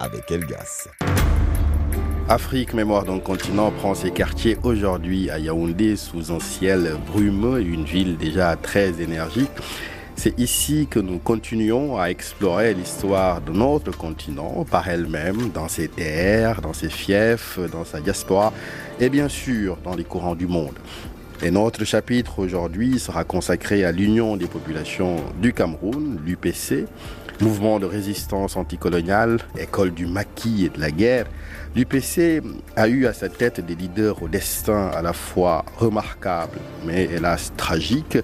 Avec Elgas. Afrique, mémoire d'un continent, prend ses quartiers aujourd'hui à Yaoundé sous un ciel brumeux, une ville déjà très énergique. C'est ici que nous continuons à explorer l'histoire de notre continent par elle-même, dans ses terres, dans ses fiefs, dans sa diaspora et bien sûr dans les courants du monde. Et notre chapitre aujourd'hui sera consacré à l'Union des populations du Cameroun, l'UPC, mouvement de résistance anticoloniale, école du maquis et de la guerre. L'UPC a eu à sa tête des leaders au destin à la fois remarquable mais hélas tragique.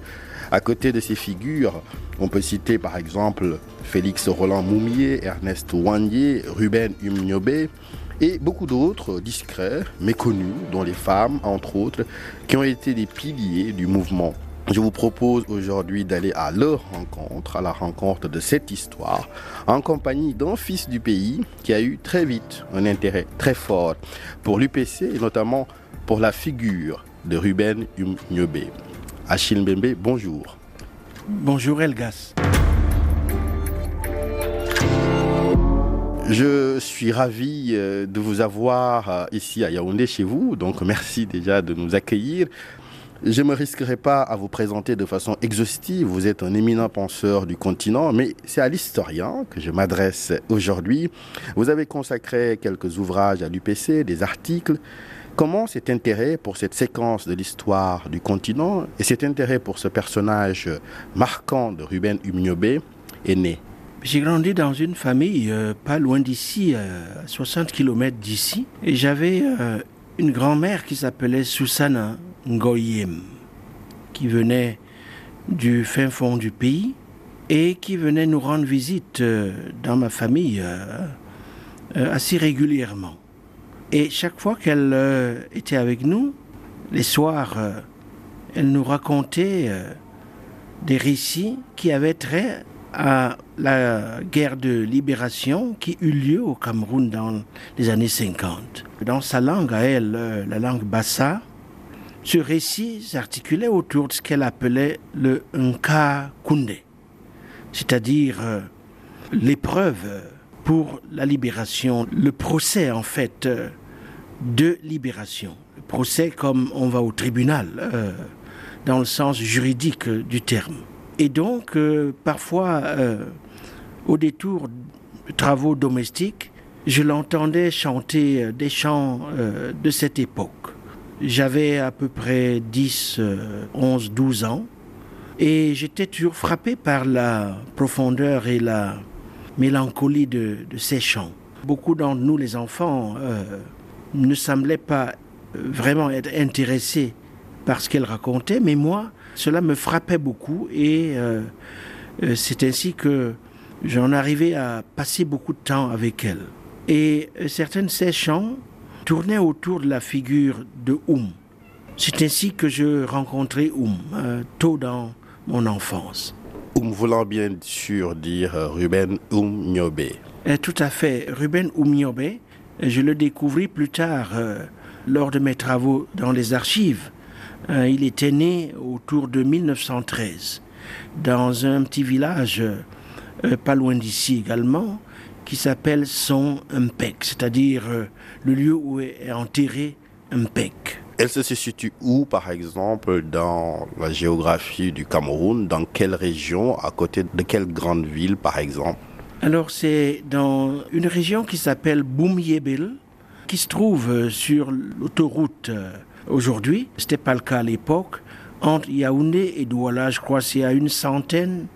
À côté de ces figures, on peut citer par exemple Félix Roland Moumier, Ernest Ouandier, Ruben Umniobe et beaucoup d'autres discrets, méconnus, dont les femmes, entre autres, qui ont été des piliers du mouvement. Je vous propose aujourd'hui d'aller à leur rencontre, à la rencontre de cette histoire, en compagnie d'un fils du pays qui a eu très vite un intérêt très fort pour l'UPC et notamment pour la figure de Ruben Umniobe. Achille Mbembe, bonjour. Bonjour Elgas. Je suis ravi euh, de vous avoir euh, ici à Yaoundé chez vous, donc merci déjà de nous accueillir. Je ne me risquerai pas à vous présenter de façon exhaustive, vous êtes un éminent penseur du continent, mais c'est à l'historien que je m'adresse aujourd'hui. Vous avez consacré quelques ouvrages à l'UPC, des articles. Comment cet intérêt pour cette séquence de l'histoire du continent et cet intérêt pour ce personnage marquant de Ruben Umniobe est né? J'ai grandi dans une famille euh, pas loin d'ici, à 60 km d'ici. Et j'avais euh, une grand-mère qui s'appelait Susana Ngoyem, qui venait du fin fond du pays et qui venait nous rendre visite euh, dans ma famille assez régulièrement. Et chaque fois qu'elle était avec nous, les soirs, elle nous racontait des récits qui avaient trait à la guerre de libération qui eut lieu au Cameroun dans les années 50. Dans sa langue à elle, euh, la langue Bassa, ce récit s'articulait autour de ce qu'elle appelait le Nka Kunde, c'est-à-dire euh, l'épreuve pour la libération, le procès en fait euh, de libération. Le procès comme on va au tribunal, dans le sens juridique du terme. Et donc, euh, parfois, euh, au détour de travaux domestiques, je l'entendais chanter euh, des chants de cette époque. J'avais à peu près 10, 11, 12 ans et j'étais toujours frappé par la profondeur et la mélancolie de, ces chants. Beaucoup d'entre nous, les enfants, ne semblaient pas vraiment être intéressés par ce qu'elle racontait, mais moi, cela me frappait beaucoup et euh, euh, c'est ainsi que j'en arrivais à passer beaucoup de temps avec elle. Et euh, certaines de ces chants tournaient autour de la figure de Oum. C'est ainsi que je rencontrais Oum, tôt dans mon enfance. Oum voulant bien sûr dire Ruben Oum Nyobe. tout à fait, Ruben Oum Nyobe, je le découvris plus tard lors de mes travaux dans les archives euh, il était né autour de 1913 dans un petit village euh, pas loin d'ici également qui s'appelle Son Mpek, c'est-à-dire euh, le lieu où est enterré Mpek. Elle se situe où, par exemple, dans la géographie du Cameroun? Dans quelle région À côté de quelle grande ville, par exemple? Alors, c'est dans une région qui s'appelle Boumyébel, qui se trouve sur l'autoroute Aujourd'hui, ce n'était pas le cas à l'époque. Entre Yaoundé et Douala, je crois c'est à une centaine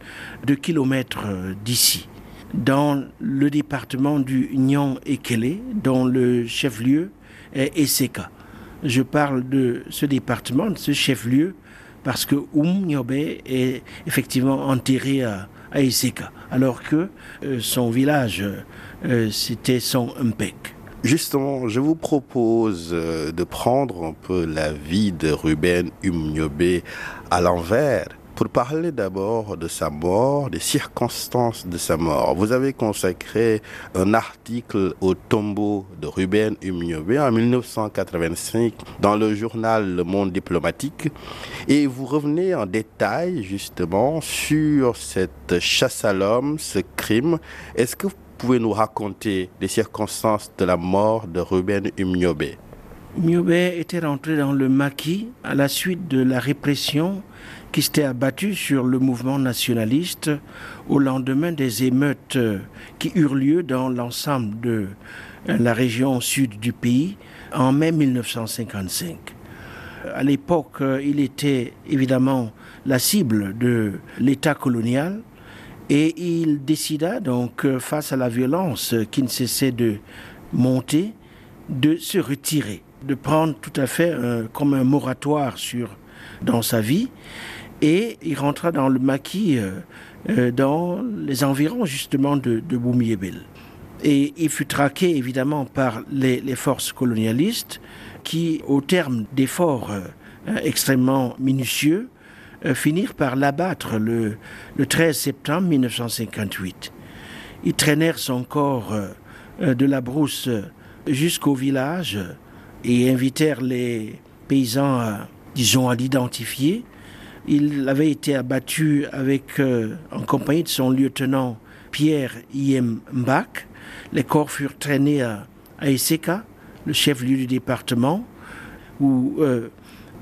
de kilomètres euh, d'ici, dans le département du Nyon Ekele, dont le chef-lieu est Eseka. Je parle de ce département, de ce chef-lieu, parce que Oum Nyobe est effectivement enterré à, Eseka, alors que euh, son village, euh, c'était son Mpek. Justement, je vous propose euh, de prendre un peu la vie de Ruben Umniobe à l'envers Pour parler d'abord de sa mort, des circonstances de sa mort, vous avez consacré un article au tombeau de Ruben Umniobe en 1985 dans le journal Le Monde diplomatique. Et vous revenez en détail justement sur cette chasse à l'homme, ce crime. Est-ce que vous pouvez nous raconter les circonstances de la mort de Ruben Umniobe Umniobe était rentré dans le maquis à la suite de la répression qui s'était abattu sur le mouvement nationaliste au lendemain des émeutes euh, qui eurent lieu dans l'ensemble de euh, la région sud du pays en mai 1955. À l'époque, euh, il était évidemment la cible de l'État colonial et il décida donc, face à la violence qui ne cessait de monter, de se retirer, de prendre tout à fait comme un moratoire sur, dans sa vie et il rentra dans le maquis euh, euh, dans les environs justement de, de Boumiébel. Et il fut traqué évidemment par les, les forces colonialistes qui, au terme d'efforts euh, extrêmement minutieux, finirent par l'abattre le, le 13 septembre 1958. Ils traînèrent son corps de la brousse jusqu'au village et invitèrent les paysans, disons, à l'identifier. Il avait été abattu avec, euh, en compagnie de son lieutenant Pierre Iem Mbak. Les corps furent traînés à, à le chef-lieu du département, où euh,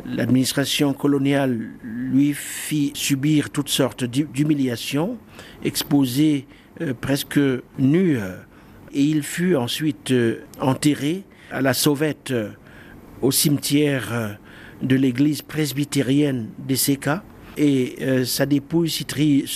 l'administration coloniale lui fit subir toutes sortes d'humiliations, exposé euh, presque nu, et il fut ensuite enterré à la sauvette au cimetière de l'église presbytérienne d'Esseka et euh, sa dépouille s'y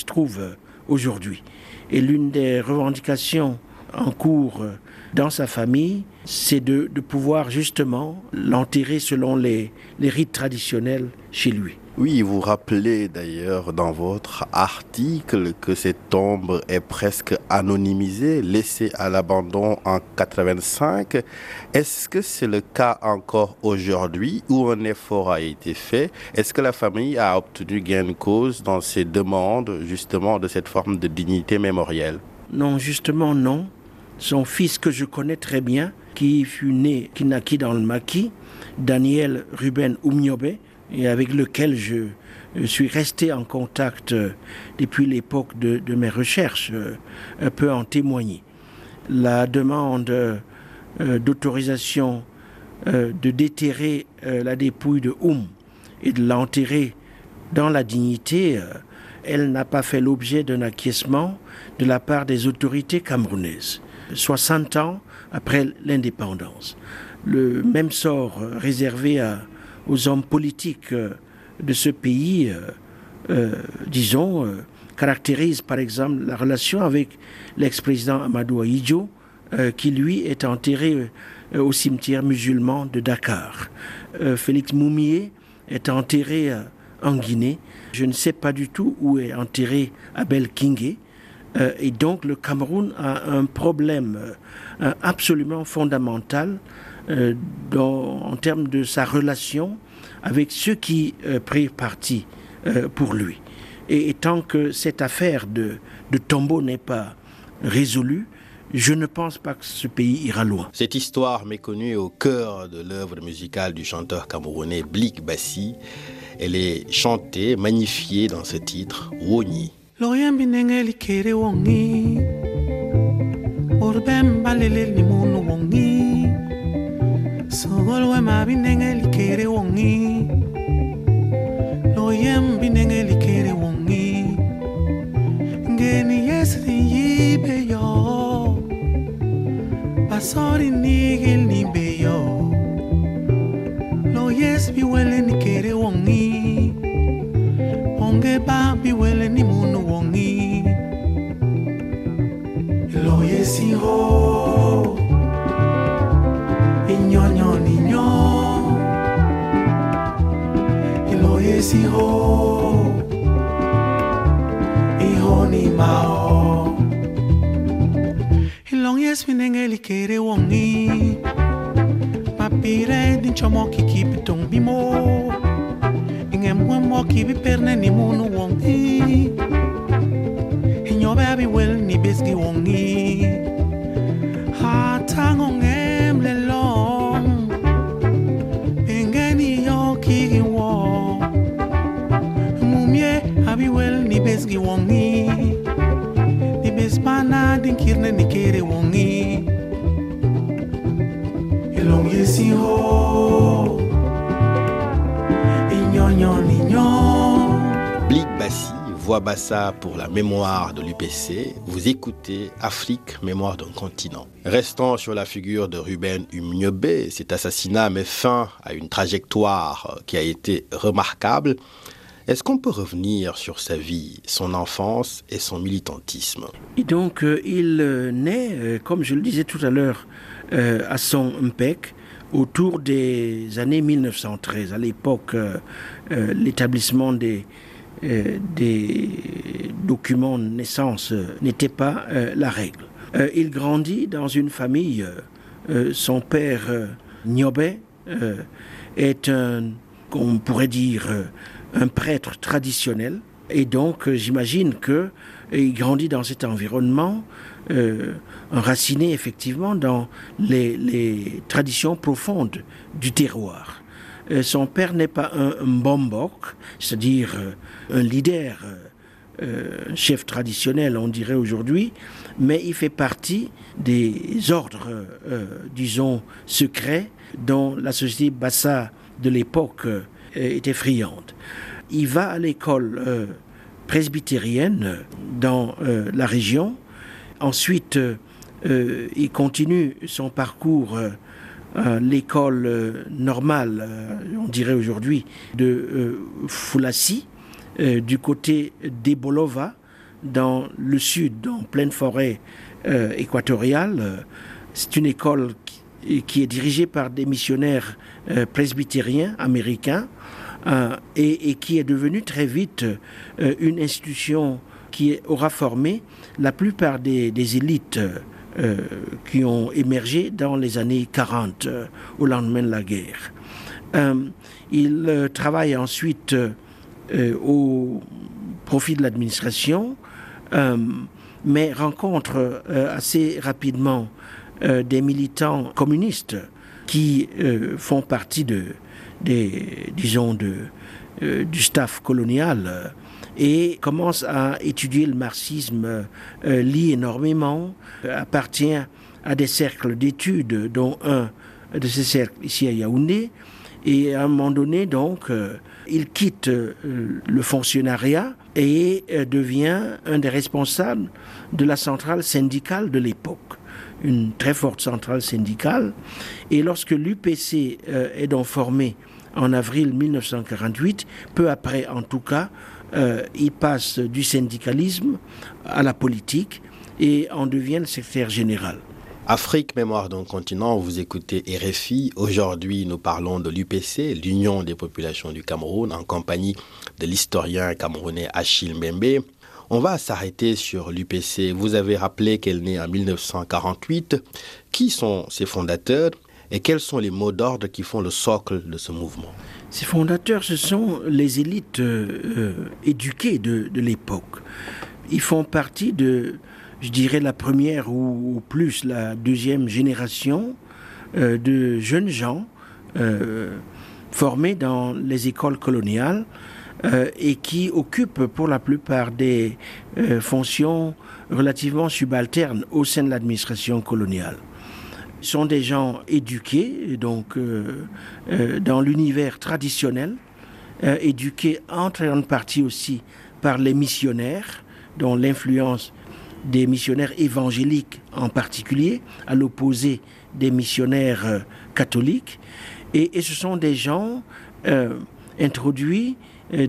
trouve euh, aujourd'hui. Et l'une des revendications en cours euh, dans sa famille, c'est de, de, pouvoir justement l'enterrer selon les, les rites traditionnels chez lui. Oui, vous rappelez d'ailleurs dans votre article que cette tombe est presque anonymisée, laissée à l'abandon en 85. Est-ce que c'est le cas encore aujourd'hui où un effort a été fait? Est-ce que la famille a obtenu gain de cause dans ses demandes justement de cette forme de dignité mémorielle? Non, justement non. Son fils que je connais très bien, qui fut né, qui naquit dans le maquis, Daniel Ruben Oumiobe, et avec lequel je, suis resté en contact euh, depuis l'époque de, de, mes recherches, euh, peut en témoigner. La demande euh, d'autorisation de déterrer la dépouille de Oum et de l'enterrer dans la dignité, elle n'a pas fait l'objet d'un acquiescement de la part des autorités camerounaises. 60 ans après l'indépendance. Le même sort réservé à, aux hommes politiques euh, de ce pays, euh, euh, disons, caractérise par exemple la relation avec l'ex-président Amadou Ahidjo, qui lui est enterré au cimetière musulman de Dakar. Félix Moumier est enterré en Guinée. Je ne sais pas du tout où est enterré Abel Kingé. Et donc le Cameroun a un problème absolument fondamental euh, dans, en termes de sa relation avec ceux qui euh, prirent parti euh, pour lui. Et, et tant que cette affaire de, de tombeau n'est pas résolue, je ne pense pas que ce pays ira loin. Cette histoire méconnue au cœur de l'œuvre musicale du chanteur camerounais Blik Bassi, elle est chantée, magnifiée dans ce titre, Woni. Loyambi ndenge likere wongi urbemba lele wongi. Sogolwe mabi ndenge likere wongi. Likere ngeni yesri yibe yo basori nigil nibe yo lo yes bi wele nikere wongi. Onge ba bi wele ni munu wongi. Lo yesi ho lo yesi ho. Iho ni mao. Ilong yes minenge likere wongi. Mapire din chomo kiki pitong bimo inge mwemwo ki bi perne ni munu wongi. Inyobe abi wel ni besgi wongi Ignognon ignon Blik Bassi, voix bassa pour la mémoire de l'UPC. Vous écoutez Afrique, mémoire d'un continent. Restant sur la figure de Ruben Umniobé, cet assassinat met fin à une trajectoire qui a été remarquable. Est-ce qu'on peut revenir sur sa vie, son enfance et son militantisme? Et donc, euh, il euh, naît, euh, comme je le disais tout à l'heure, euh, à son Mpec, autour des années 1913. À l'époque, euh, euh, l'établissement des, des documents de naissance n'était pas la règle. Il grandit dans une famille. son père, Niobé, est un, qu'on pourrait dire, un prêtre traditionnel. Et donc, j'imagine que euh, il grandit dans cet environnement, euh, enraciné effectivement dans les, traditions profondes du terroir. Euh, son père n'est pas un, un bombok, c'est-à-dire euh, un leader, euh, euh, chef traditionnel, on dirait aujourd'hui, mais il fait partie des ordres, disons, secrets dont la société Bassa de l'époque était friande. Il va à l'école presbytérienne dans euh, la région. Ensuite, euh, euh, il continue son parcours à l'école normale, on dirait aujourd'hui, de euh, du côté d'Ebolova, dans le sud, en pleine forêt équatoriale. C'est une école qui, qui est dirigée par des missionnaires presbytériens américains euh, et, qui est devenue très vite euh, une institution qui aura formé la plupart des, élites euh, qui ont émergé dans les années 40 euh, au lendemain de la guerre. Il travaille ensuite au profit de l'administration, mais rencontre assez rapidement des militants communistes qui font partie de, des, disons, de, euh, du staff colonial euh, et commence à étudier le marxisme, euh, lit énormément, euh, appartient à des cercles d'études, dont un de ces cercles ici à Yaoundé, et à un moment donné, donc, il quitte le fonctionnariat et devient un des responsables de la centrale syndicale de l'époque, une très forte centrale syndicale. Et lorsque l'UPC est donc en avril 1948, peu après en tout cas, euh, il passe du syndicalisme à la politique et en devient le secrétaire général. Afrique, mémoire d'un continent, vous écoutez RFI. Aujourd'hui, nous parlons de l'UPC, l'Union des populations du Cameroun, en compagnie de l'historien camerounais Achille Mbembe. On va s'arrêter sur l'UPC. Vous avez rappelé qu'elle naît en 1948. Qui sont ses fondateurs? Et quels sont les mots d'ordre qui font le socle de ce mouvement Ces fondateurs, ce sont les élites euh, euh, éduquées de, l'époque. Ils font partie de, je dirais, la première ou, plus la deuxième génération euh, de jeunes gens formés dans les écoles coloniales et qui occupent pour la plupart des fonctions relativement subalternes au sein de l'administration coloniale sont des gens éduqués, donc euh, euh, dans l'univers traditionnel, euh, éduqués en grande partie aussi par les missionnaires, dont l'influence des missionnaires évangéliques en particulier, à l'opposé des missionnaires catholiques. Et, ce sont des gens introduits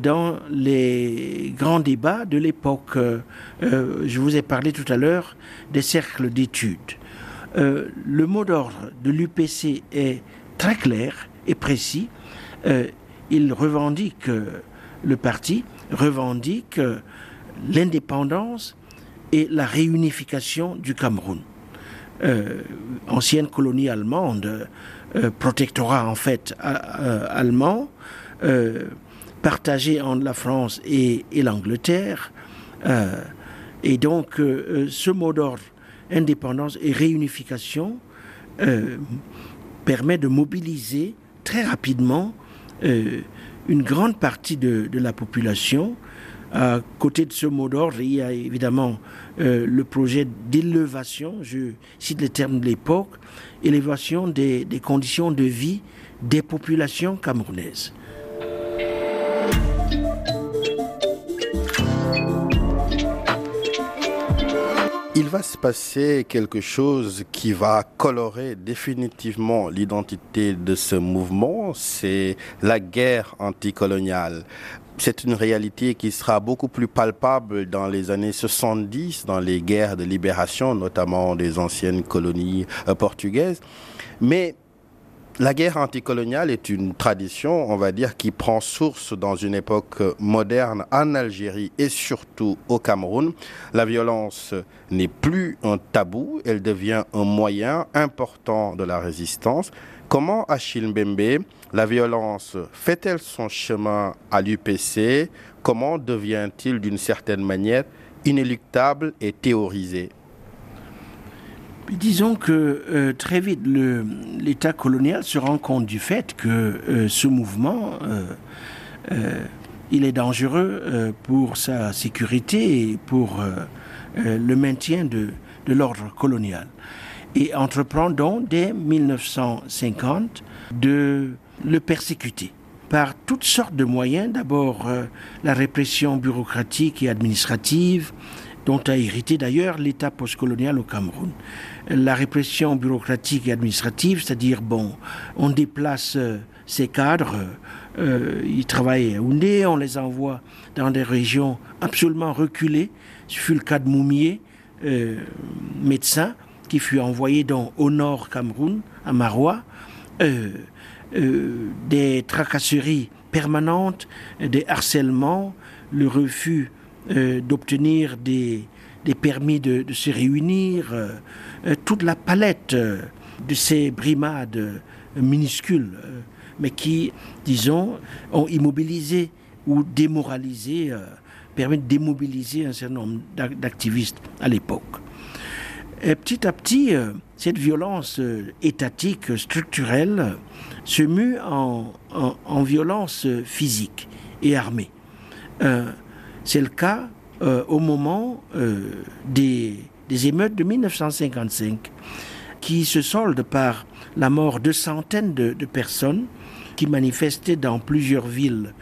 dans les grands débats de l'époque. Je vous ai parlé tout à l'heure des cercles d'études. Euh, le mot d'ordre de l'UPC est très clair et précis. Euh, il revendique, euh, le parti revendique l'indépendance et la réunification du Cameroun. ancienne colonie allemande, protectorat en fait allemand, partagé entre la France et, l'Angleterre. et donc, ce mot d'ordre, indépendance et réunification, permet de mobiliser très rapidement une grande partie de, la population. À côté de ce mot d'ordre, il y a évidemment le projet d'élévation, je cite les termes de l'époque, élévation des, conditions de vie des populations camerounaises. Va se passer quelque chose qui va colorer définitivement l'identité de ce mouvement, c'est la guerre anticoloniale. C'est une réalité qui sera beaucoup plus palpable dans les années 70, dans les guerres de libération, notamment des anciennes colonies euh, portugaises. Mais la guerre anticoloniale est une tradition, on va dire, qui prend source dans une époque moderne en Algérie et surtout au Cameroun. La violence n'est plus un tabou, elle devient un moyen important de la résistance. Comment Achille Mbembe, la violence fait-elle son chemin à l'UPC Comment devient-il d'une certaine manière inéluctable et théorisé? Disons que euh, très vite, l'État colonial se rend compte du fait que euh, ce mouvement, euh, il est dangereux pour sa sécurité et pour le maintien de, de l'ordre colonial. Et entreprend donc dès 1950 de le persécuter par toutes sortes de moyens. D'abord la répression bureaucratique et administrative, dont a hérité d'ailleurs l'État postcolonial au Cameroun la répression bureaucratique et administrative, c'est-à-dire, bon, on déplace euh, ces cadres, euh, ils travaillent à Oundé, on les envoie dans des régions absolument reculées. Ce fut le cas de Moumier, euh, médecin, qui fut envoyé dans, au nord Cameroun, à Marois. des tracasseries permanentes, des harcèlements, le refus d'obtenir des, des permis de, se réunir, euh, euh, toute la palette euh, de ces brimades minuscules, mais qui, disons, ont immobilisé ou démoralisé, permis de démobiliser un certain nombre d'activistes à l'époque. Et petit à petit, cette violence étatique, structurelle, se mue en, en violence physique et armée. C'est le cas euh, au moment euh, des, émeutes de 1955, qui se soldent par la mort de centaines de, personnes qui manifestaient dans plusieurs villes,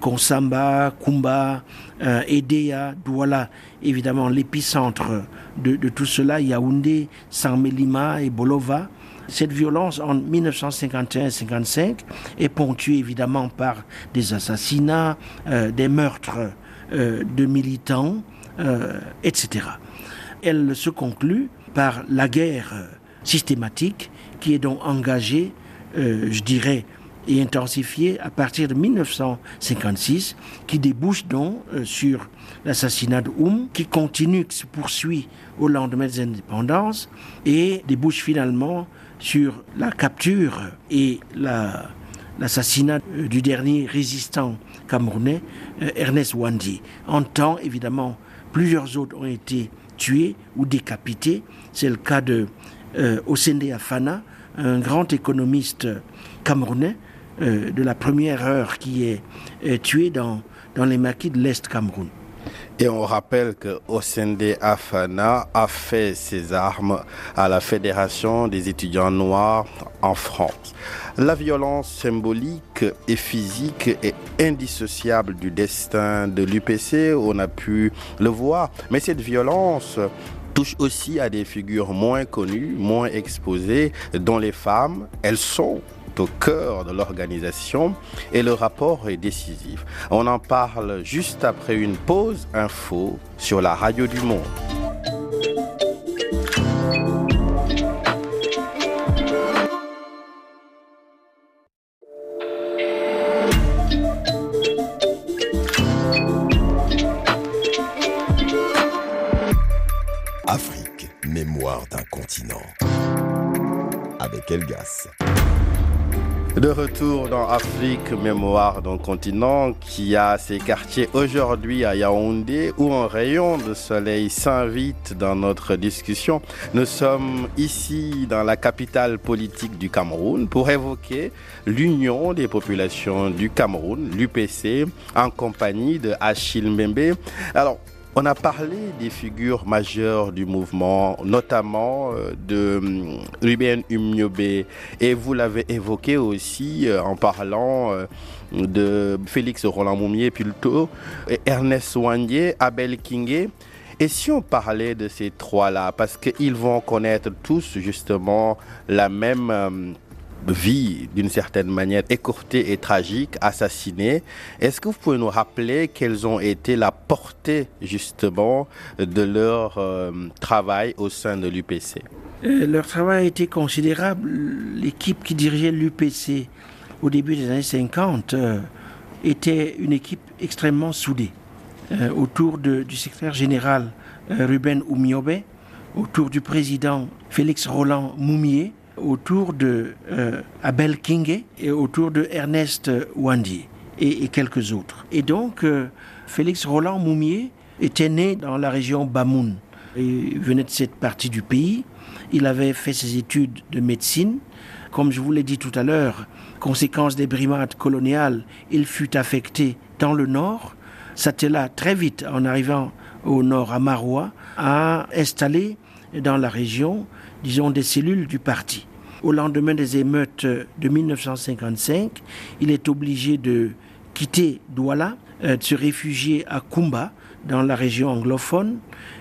Konsamba, Kumba, euh, Edea, Douala, évidemment l'épicentre de, tout cela, Yaoundé, Saint-Mélima et Bolova. Cette violence en 1951-55 est ponctuée évidemment par des assassinats, des meurtres de militants, euh, etc. Elle se conclut par la guerre systématique qui est donc engagée, euh, je dirais, et intensifiée à partir de 1956, qui débouche donc sur l'assassinat de Oum, qui continue, qui se poursuit au lendemain des indépendances, et débouche finalement sur la capture et l'assassinat du dernier résistant camerounais, euh, Ernest Wandi. En temps, évidemment, plusieurs autres ont été tués ou décapités. C'est le cas de euh, Osende Afana, un grand économiste camerounais euh, de la première heure qui est tué dans, dans les maquis de l'Est Cameroun. Et on rappelle que Osende Afana a fait ses armes à la Fédération des étudiants noirs en France. La violence symbolique et physique est indissociable du destin de l'UPC, on a pu le voir, mais cette violence touche aussi à des figures moins connues, moins exposées, dont les femmes, elles sont au cœur de l'organisation et le rapport est décisif. On en parle juste après une pause info sur la radio du monde. Afrique, mémoire d'un continent. Avec Elgas. De retour dans Afrique, mémoire d'un continent qui a ses quartiers aujourd'hui à Yaoundé où un rayon de soleil s'invite dans notre discussion. Nous sommes ici dans la capitale politique du Cameroun pour évoquer l'Union des populations du Cameroun, l'UPC, en compagnie de Achille Mbembe. Alors, on a parlé des figures majeures du mouvement, notamment euh, de hum, Ruben Umniobe, et vous l'avez évoqué aussi euh, en parlant euh, de Félix Roland Moumier plutôt, Ernest Wandier, Abel Kingé. Et si on parlait de ces trois-là, parce qu'ils vont connaître tous justement la même vie d'une certaine manière écourtée et tragique, assassinée. Est-ce que vous pouvez nous rappeler quelles ont été la portée justement de leur euh, travail au sein de l'UPC euh, Leur travail a été considérable. L'équipe qui dirigeait l'UPC au début des années 50 euh, était une équipe extrêmement soudée autour du secrétaire général Ruben Oumiobe, autour du président Félix Roland Moumier, autour de euh, Abel Kingé et autour de Ernest Wandy et, quelques autres. Et donc, euh, Félix Roland Moumier était né dans la région Bamoun. Il venait de cette partie du pays. Il avait fait ses études de médecine. Comme je vous l'ai dit tout à l'heure, conséquence des brimades coloniales, il fut affecté dans le nord. là très vite, en arrivant au nord à Maroua, a installé dans la région disons, des cellules du parti. Au lendemain des émeutes de 1955, il est obligé de quitter Douala, euh, de se réfugier à Kumba, dans la région anglophone.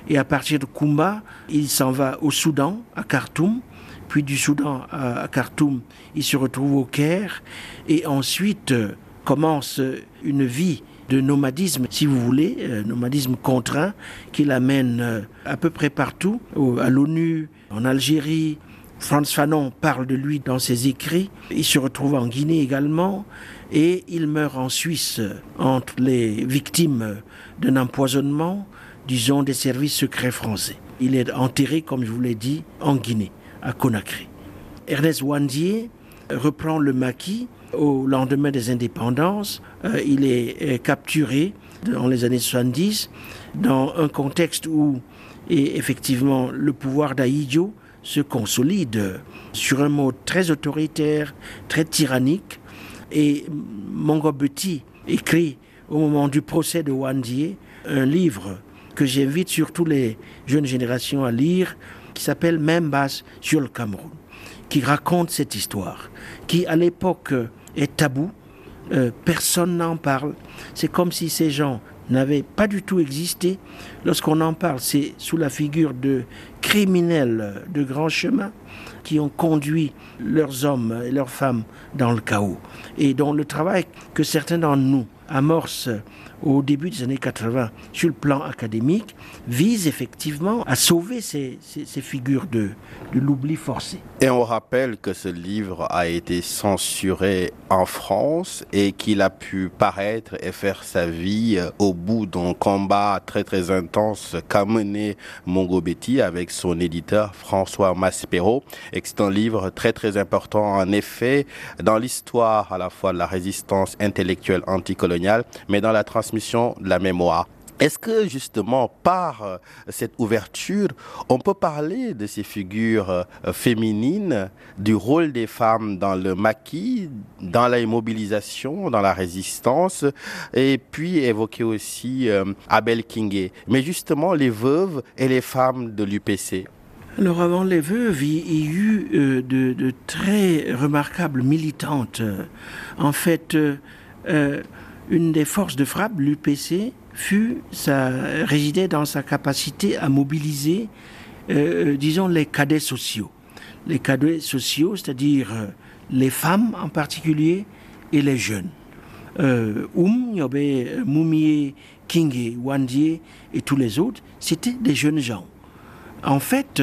Et à partir de Kumba, il s'en va au Soudan, à Khartoum. Puis du Soudan à Khartoum, il se retrouve au Caire. Et ensuite euh, commence une vie de nomadisme, si vous voulez, euh, nomadisme contraint, qui l'amène à peu près partout, à l'ONU, en Algérie. Franz Fanon parle de lui dans ses écrits. Il se retrouve en Guinée également et il meurt en Suisse entre les victimes d'un empoisonnement, disons, des services secrets français. Il est enterré, comme je vous l'ai dit, en Guinée, à Conakry. Ernest Wandier reprend le maquis au lendemain des indépendances. Euh, il est euh, capturé dans les années 70 dans un contexte où et effectivement, le pouvoir d'Aïdjo se consolide sur un mode très autoritaire, très tyrannique. Et Mongo écrit au moment du procès de Wandier un livre que j'invite surtout les jeunes générations à lire, qui s'appelle Membas sur le Cameroun, qui raconte cette histoire, qui à l'époque est tabou, euh, personne n'en parle. C'est comme si ces gens n'avait pas du tout existé. Lorsqu'on en parle, c'est sous la figure de criminels de grands chemins qui ont conduit leurs hommes et leurs femmes dans le chaos et dont le travail que certains d'entre nous amorcent au début des années 80 sur le plan académique vise effectivement à sauver ces, figures de, l'oubli forcé. Et on rappelle que ce livre a été censuré en France et qu'il a pu paraître et faire sa vie euh, au bout d'un combat très très intense qu'a mené Mongo Betty avec son éditeur François Maspero et c'est un livre très très important en effet dans l'histoire à la fois de la résistance intellectuelle anticoloniale mais dans la transmission de la mémoire. Est-ce que justement par euh, cette ouverture, on peut parler de ces figures euh, féminines, du rôle des femmes dans le maquis, dans la mobilisation, dans la résistance, et puis évoquer aussi euh, Abel Kingé, mais justement les veuves et les femmes de l'UPC alors avant les veuves, il y a eu de, très remarquables militantes. En fait, une des forces de frappe, l'UPC, fut, ça résidait dans sa capacité à mobiliser, euh, euh, disons, les cadets sociaux. Les cadets sociaux, c'est-à-dire euh, les femmes en particulier et les jeunes. Euh, Oum, Yobe, Moumier, Kingé, Wandier et tous les autres, c'était des jeunes gens. En fait,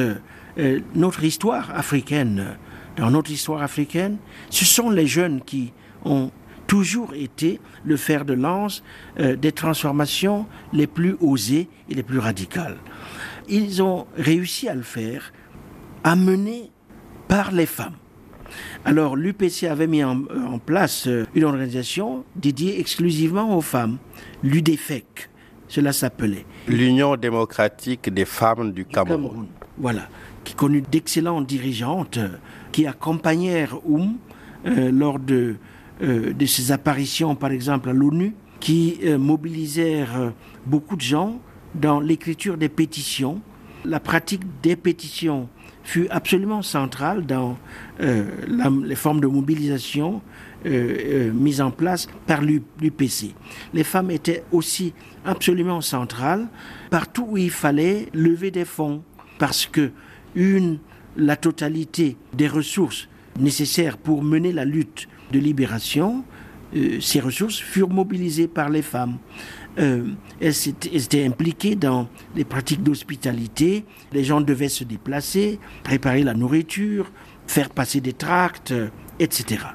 notre histoire africaine, dans notre histoire africaine, ce sont les jeunes qui ont toujours été le fer de lance euh, des transformations les plus osées et les plus radicales. Ils ont réussi à le faire, amenés par les femmes. Alors l'UPC avait mis en, en place euh, une organisation dédiée exclusivement aux femmes, l'UDFEC, cela s'appelait. L'Union démocratique des femmes du Cameroun. Cameroun. Voilà, qui connut d'excellentes dirigeantes euh, qui accompagnèrent Oum euh, lors de, de ses apparitions, par exemple, à l'ONU, qui euh, mobilisèrent euh, beaucoup de gens dans l'écriture des pétitions. La pratique des pétitions fut absolument centrale dans euh, les formes de mobilisation euh, euh, mises en place par l'UPC. Les femmes étaient aussi absolument centrales partout où il fallait lever des fonds parce que une, la totalité des ressources nécessaires pour mener la lutte de libération, euh, ces ressources furent mobilisées par les femmes. Euh, elles, étaient impliquées dans les pratiques d'hospitalité. Les gens devaient se déplacer, préparer la nourriture, faire passer des tracts, euh, etc.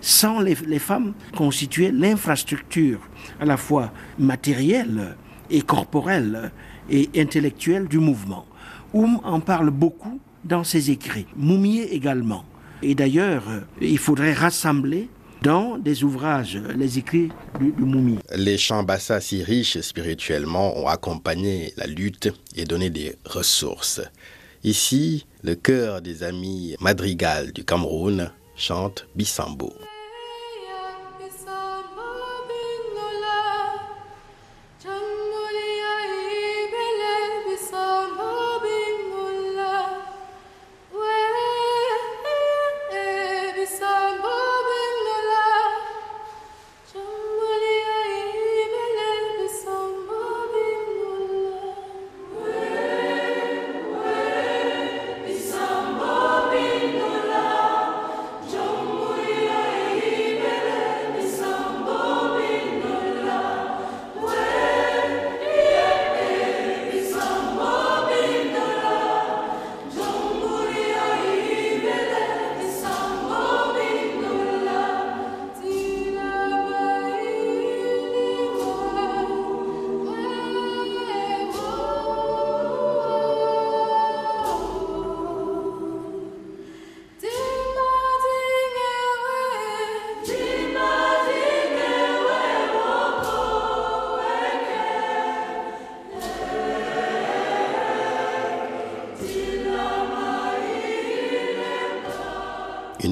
Sans les, les femmes constituaient l'infrastructure à la fois matérielle et corporelle et intellectuelle du mouvement. Oum en parle beaucoup dans ses écrits, Moumier également. Et d'ailleurs, il faudrait rassembler dans des ouvrages les écrits du, du Moumier. Les chants Bassa, si riches spirituellement, ont accompagné la lutte et donné des ressources. Ici, le chœur des amis madrigal du Cameroun chante Bissambo.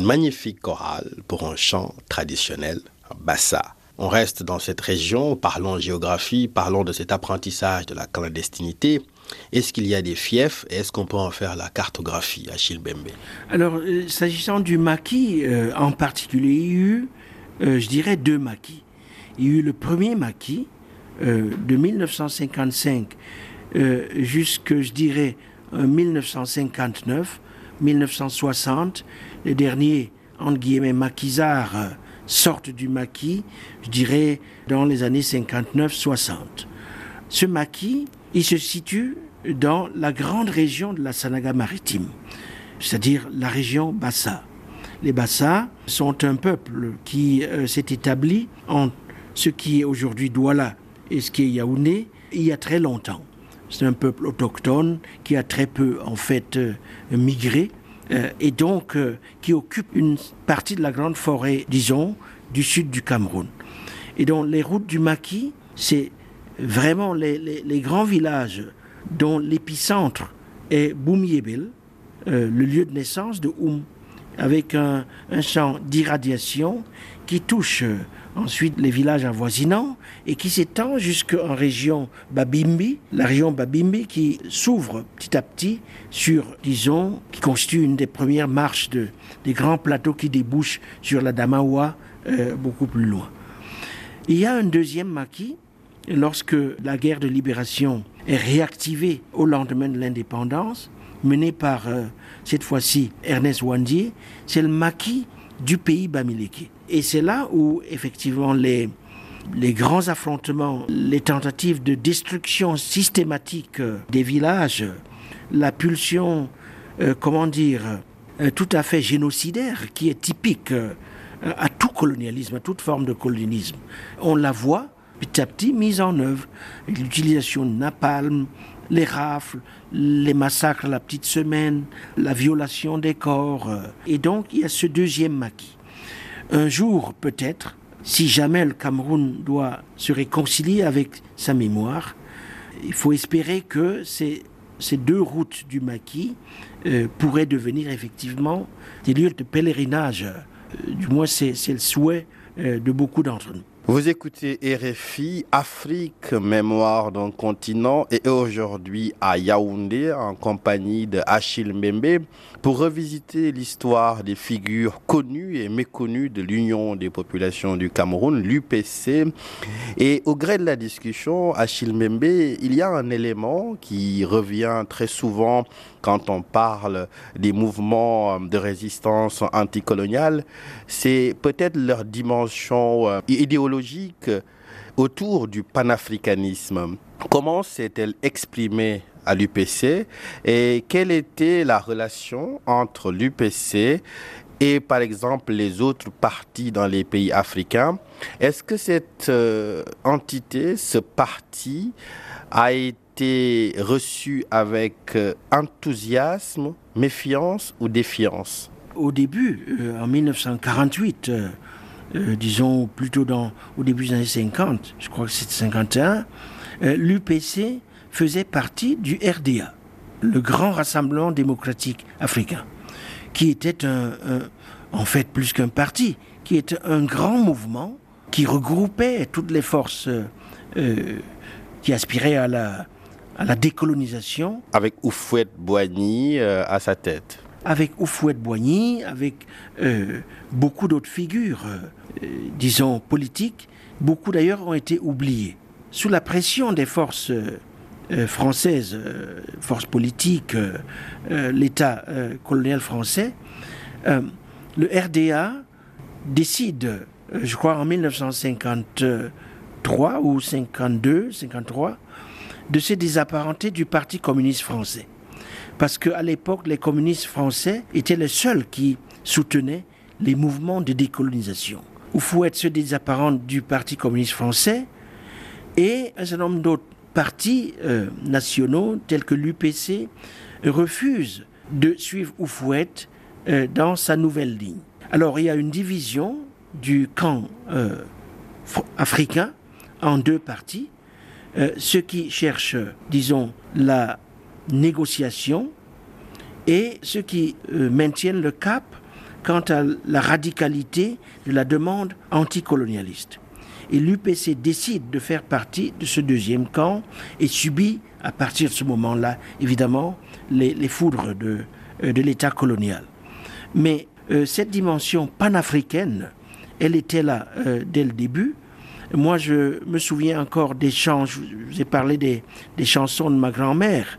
Magnifique chorale pour un chant traditionnel, Bassa. On reste dans cette région, parlons géographie, parlons de cet apprentissage de la clandestinité. Est-ce qu'il y a des fiefs et est-ce qu'on peut en faire la cartographie à Chilbembe Alors, euh, s'agissant du maquis euh, en particulier, il y a eu, euh, je dirais, deux maquis. Il y a eu le premier maquis de 1955 euh, jusque, je dirais, euh, 1959, 1960. Les derniers, entre guillemets, maquisards euh, sortent du maquis, je dirais, dans les années 59-60. Ce maquis, il se situe dans la grande région de la Sanaga maritime, c'est-à-dire la région Bassa. Les Bassa sont un peuple qui euh, s'est établi en ce qui est aujourd'hui Douala et ce qui est Yaoundé il y a très longtemps. C'est un peuple autochtone qui a très peu en fait euh, migré euh, et donc euh, qui occupe une partie de la grande forêt, disons, du sud du Cameroun. Et donc les routes du maquis, c'est vraiment les, grands villages dont l'épicentre est Boumiébel, le lieu de naissance de Oum, avec un, champ d'irradiation qui touche ensuite les villages avoisinants et qui s'étend jusqu'en région Babimbi, la région Babimbi qui s'ouvre petit à petit sur, disons, qui constitue une des premières marches de, des grands plateaux qui débouchent sur la Damawa euh, beaucoup plus loin. Il y a un deuxième maquis lorsque la guerre de libération est réactivée au lendemain de l'indépendance, menée par euh, cette fois-ci Ernest Wandier, c'est le maquis du pays Bamileke. Et c'est là où effectivement les, les grands affrontements, les tentatives de destruction systématique euh, des villages, la pulsion, euh, comment dire, euh, tout à fait génocidaire qui est typique à tout colonialisme, à toute forme de colonialisme. On la voit petit à petit mise en œuvre. L'utilisation de napalm, les rafles, les massacres la petite semaine, la violation des corps. Et donc, il y a ce deuxième maquis. Un jour, peut-être, si jamais le Cameroun doit se réconcilier avec sa mémoire, il faut espérer que ces, deux routes du maquis euh, pourraient devenir effectivement des lieux de pèlerinage. Euh, du moins, c'est c'est le souhait euh, de beaucoup d'entre nous. Vous écoutez RFI, Afrique, mémoire d'un continent, et aujourd'hui à Yaoundé, en compagnie de Achille Mbembe, pour revisiter l'histoire des figures connues et méconnues de l'Union des populations du Cameroun, l'UPC. Et au gré de la discussion, Achille Mbembe, il y a un élément qui revient très souvent quand on parle des mouvements de résistance anticoloniale, c'est peut-être leur dimension euh, idéologique autour du panafricanisme. Comment s'est-elle exprimée à l'UPC et quelle était la relation entre l'UPC et par exemple les autres partis dans les pays africains? Est-ce que cette euh, entité, ce parti, a été reçu avec euh, enthousiasme, méfiance ou défiance? Au début, euh, en 1948, euh, euh, disons plutôt dans, au début des années 50, je crois que c'était 51, euh, l'UPC faisait partie du RDA, le Grand Rassemblement démocratique africain, qui était un, un- en fait plus qu'un parti, qui était un grand mouvement qui regroupait toutes les forces euh, euh, qui aspiraient à la, à la décolonisation Avec Oufouette Boigny euh, à sa tête. avec Oufouette Boigny, avec euh, beaucoup d'autres figures, disons, politiques. Beaucoup d'ailleurs ont été oubliés. Sous la pression des forces euh, françaises, euh, forces politiques, euh, l'État colonial français, le RDA décide, je crois en 1953 ou 52, 53, de se désapparenter du Parti communiste français parce qu'à l'époque, les communistes français étaient les seuls qui soutenaient les mouvements de décolonisation. Oufouette se désapparente du Parti communiste français et un certain nombre d'autres partis euh, nationaux, tels que l'UPC, refusent de suivre Oufouette euh, dans sa nouvelle ligne. Alors il y a une division du camp euh, fr- africain en deux parties. Ceux qui cherchent, disons, la négociation et ceux qui maintiennent le cap quant à la radicalité de la demande anticolonialiste. Et l'UPC décide de faire partie de ce deuxième camp et subit, à partir de ce moment-là, évidemment, les, foudres de, euh, de l'État colonial. Mais euh, cette dimension panafricaine, elle était là euh, dès le début. Moi, je me souviens encore des chants, je vous ai parlé des, des chansons de ma grand-mère,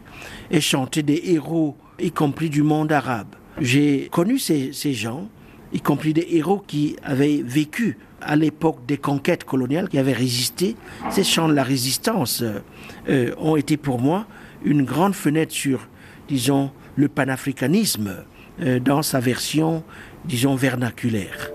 et chantait des héros, y compris du monde arabe. J'ai connu ces, ces gens, y compris des héros qui avaient vécu à l'époque des conquêtes coloniales, qui avaient résisté. Ces chants de la résistance euh, euh, ont été pour moi une grande fenêtre sur, disons, le panafricanisme euh, dans sa version, disons, vernaculaire.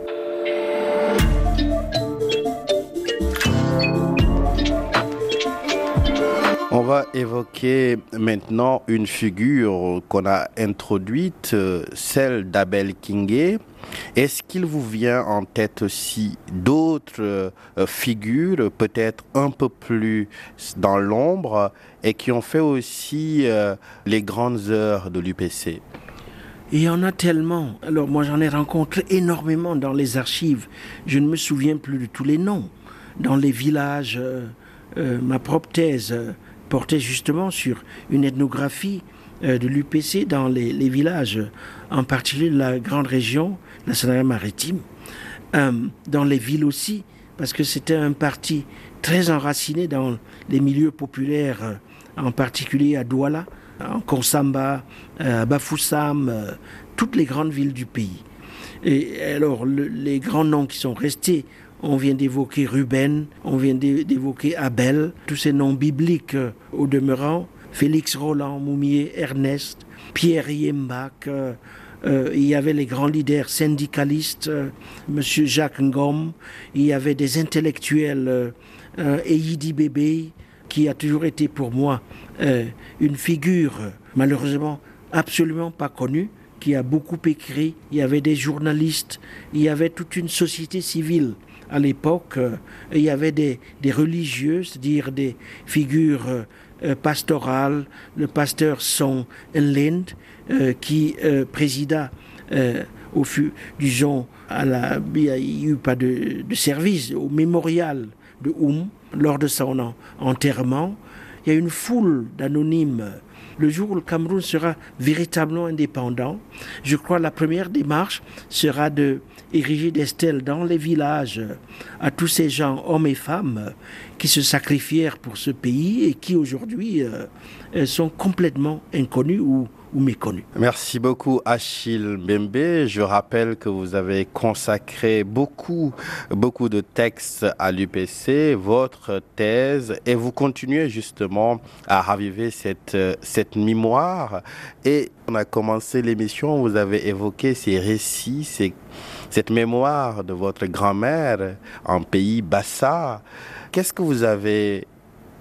Va évoquer maintenant une figure qu'on a introduite, euh, celle d'Abel Kingé. Est-ce qu'il vous vient en tête aussi d'autres euh, figures, peut-être un peu plus dans l'ombre, et qui ont fait aussi euh, les grandes heures de l'UPC il y en a tellement. Alors moi j'en ai rencontré énormément dans les archives. Je ne me souviens plus de tous les noms. Dans les villages, ma propre thèse portait justement sur une ethnographie euh, de l'UPC dans les, villages, en particulier la grande région, la Seine-Maritime, euh, dans les villes aussi, parce que c'était un parti très enraciné dans les milieux populaires, euh, en particulier à Douala, en Konsamba, à Bafoussam, toutes les grandes villes du pays. Et alors, le- les grands noms qui sont restés, on vient d'évoquer Ruben, on vient d'é- d'évoquer Abel, tous ces noms bibliques euh, au demeurant, Félix Roland, Moumier, Ernest, Pierre Yembach, euh, euh, il y avait les grands leaders syndicalistes, euh, M. Jacques Ngom, il y avait des intellectuels, euh, euh, Bébé, qui a toujours été pour moi une figure malheureusement absolument pas connue, qui a beaucoup écrit. Il y avait des journalistes, il y avait toute une société civile à l'époque. euh, il y avait des, des religieux, c'est-à-dire des figures euh, euh, pastorales. Le pasteur Son Lind, qui présida au fut, disons, à la, il n'y a eu pas de, de service au mémorial de Oum lors de son en- enterrement. Il y a une foule d'anonymes. Le jour où le Cameroun sera véritablement indépendant, je crois la première démarche sera de ériger des stèles dans les villages à tous ces gens, hommes et femmes, qui se sacrifièrent pour ce pays et qui aujourd'hui euh, euh, sont complètement inconnus ou, ou méconnus. Merci beaucoup Achille Bembe. Je rappelle que vous avez consacré beaucoup, beaucoup de textes à l'UPC, votre thèse, et vous continuez justement à raviver cette, cette mémoire. Et on a commencé l'émission, vous avez évoqué ces récits, cette mémoire de votre grand-mère en pays Bassa. Qu'est-ce que vous avez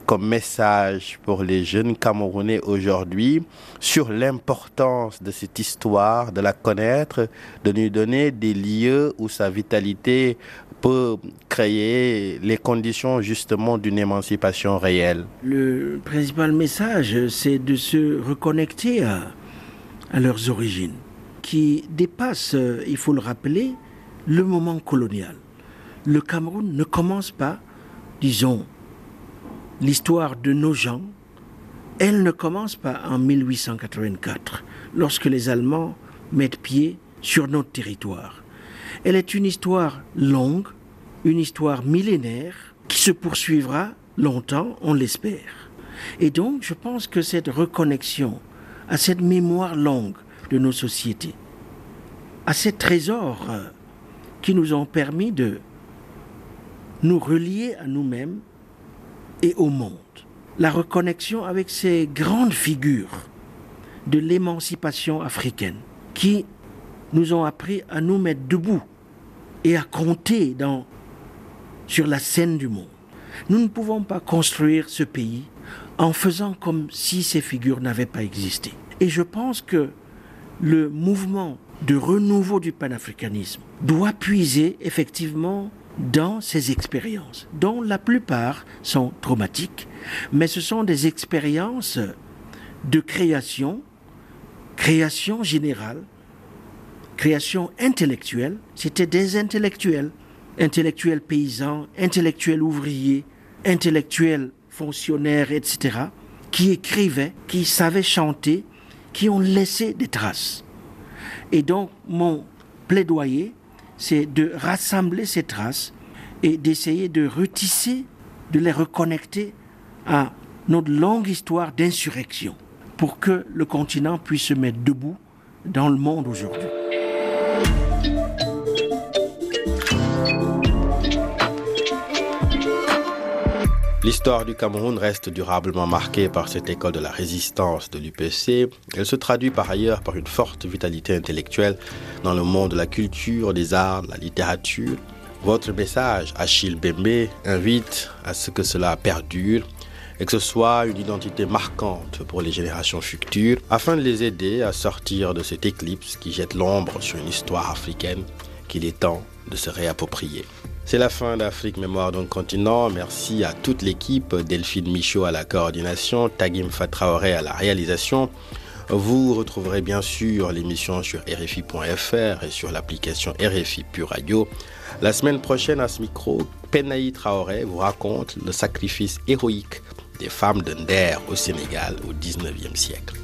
comme message pour les jeunes Camerounais aujourd'hui sur l'importance de cette histoire, de la connaître, de lui donner des lieux où sa vitalité peut créer les conditions justement d'une émancipation réelle. Le principal message, c'est de se reconnecter à, à leurs origines, qui dépassent, il faut le rappeler, le moment colonial. Le Cameroun ne commence pas, disons, l'histoire de nos gens, elle ne commence pas en 1884, lorsque les Allemands mettent pied sur notre territoire. Elle est une histoire longue, une histoire millénaire, qui se poursuivra longtemps, on l'espère. Et donc, je pense que cette reconnexion à cette mémoire longue de nos sociétés, à ces trésors euh, qui nous ont permis de nous relier à nous-mêmes et au monde. La reconnexion avec ces grandes figures de l'émancipation africaine qui nous ont appris à nous mettre debout et à compter dans, sur la scène du monde. Nous ne pouvons pas construire ce pays en faisant comme si ces figures n'avaient pas existé. Et je pense que le mouvement de renouveau du panafricanisme doit puiser effectivement dans ces expériences, dont la plupart sont traumatiques, mais ce sont des expériences de création, création générale, création intellectuelle. C'était des intellectuels, intellectuels paysans, intellectuels ouvriers, intellectuels fonctionnaires, etc., qui écrivaient, qui savaient chanter, qui ont laissé des traces. Et donc, mon plaidoyer, c'est de rassembler ces traces et d'essayer de retisser, de les reconnecter à notre longue histoire d'insurrection pour que le continent puisse se mettre debout dans le monde aujourd'hui. L'histoire du Cameroun reste durablement marquée par cette école de la résistance de l'UPC. Elle se traduit par ailleurs par une forte vitalité intellectuelle dans le monde de la culture, des arts, de la littérature. Votre message, Achille Bembe, invite à ce que cela perdure et que ce soit une identité marquante pour les générations futures, afin de les aider à sortir de cette éclipse qui jette l'ombre sur une histoire africaine qu'il est temps de se réapproprier. C'est la fin d'Afrique Mémoire d'un continent. Merci à toute l'équipe, Delphine Michaud à la coordination, Tagim Fatraoré à la réalisation. Vous retrouverez bien sûr l'émission sur RFI.fr et sur l'application RFI Pure Radio. La semaine prochaine, à ce micro, Penaï Traoré vous raconte le sacrifice héroïque des femmes de Nder au Sénégal au 19e siècle.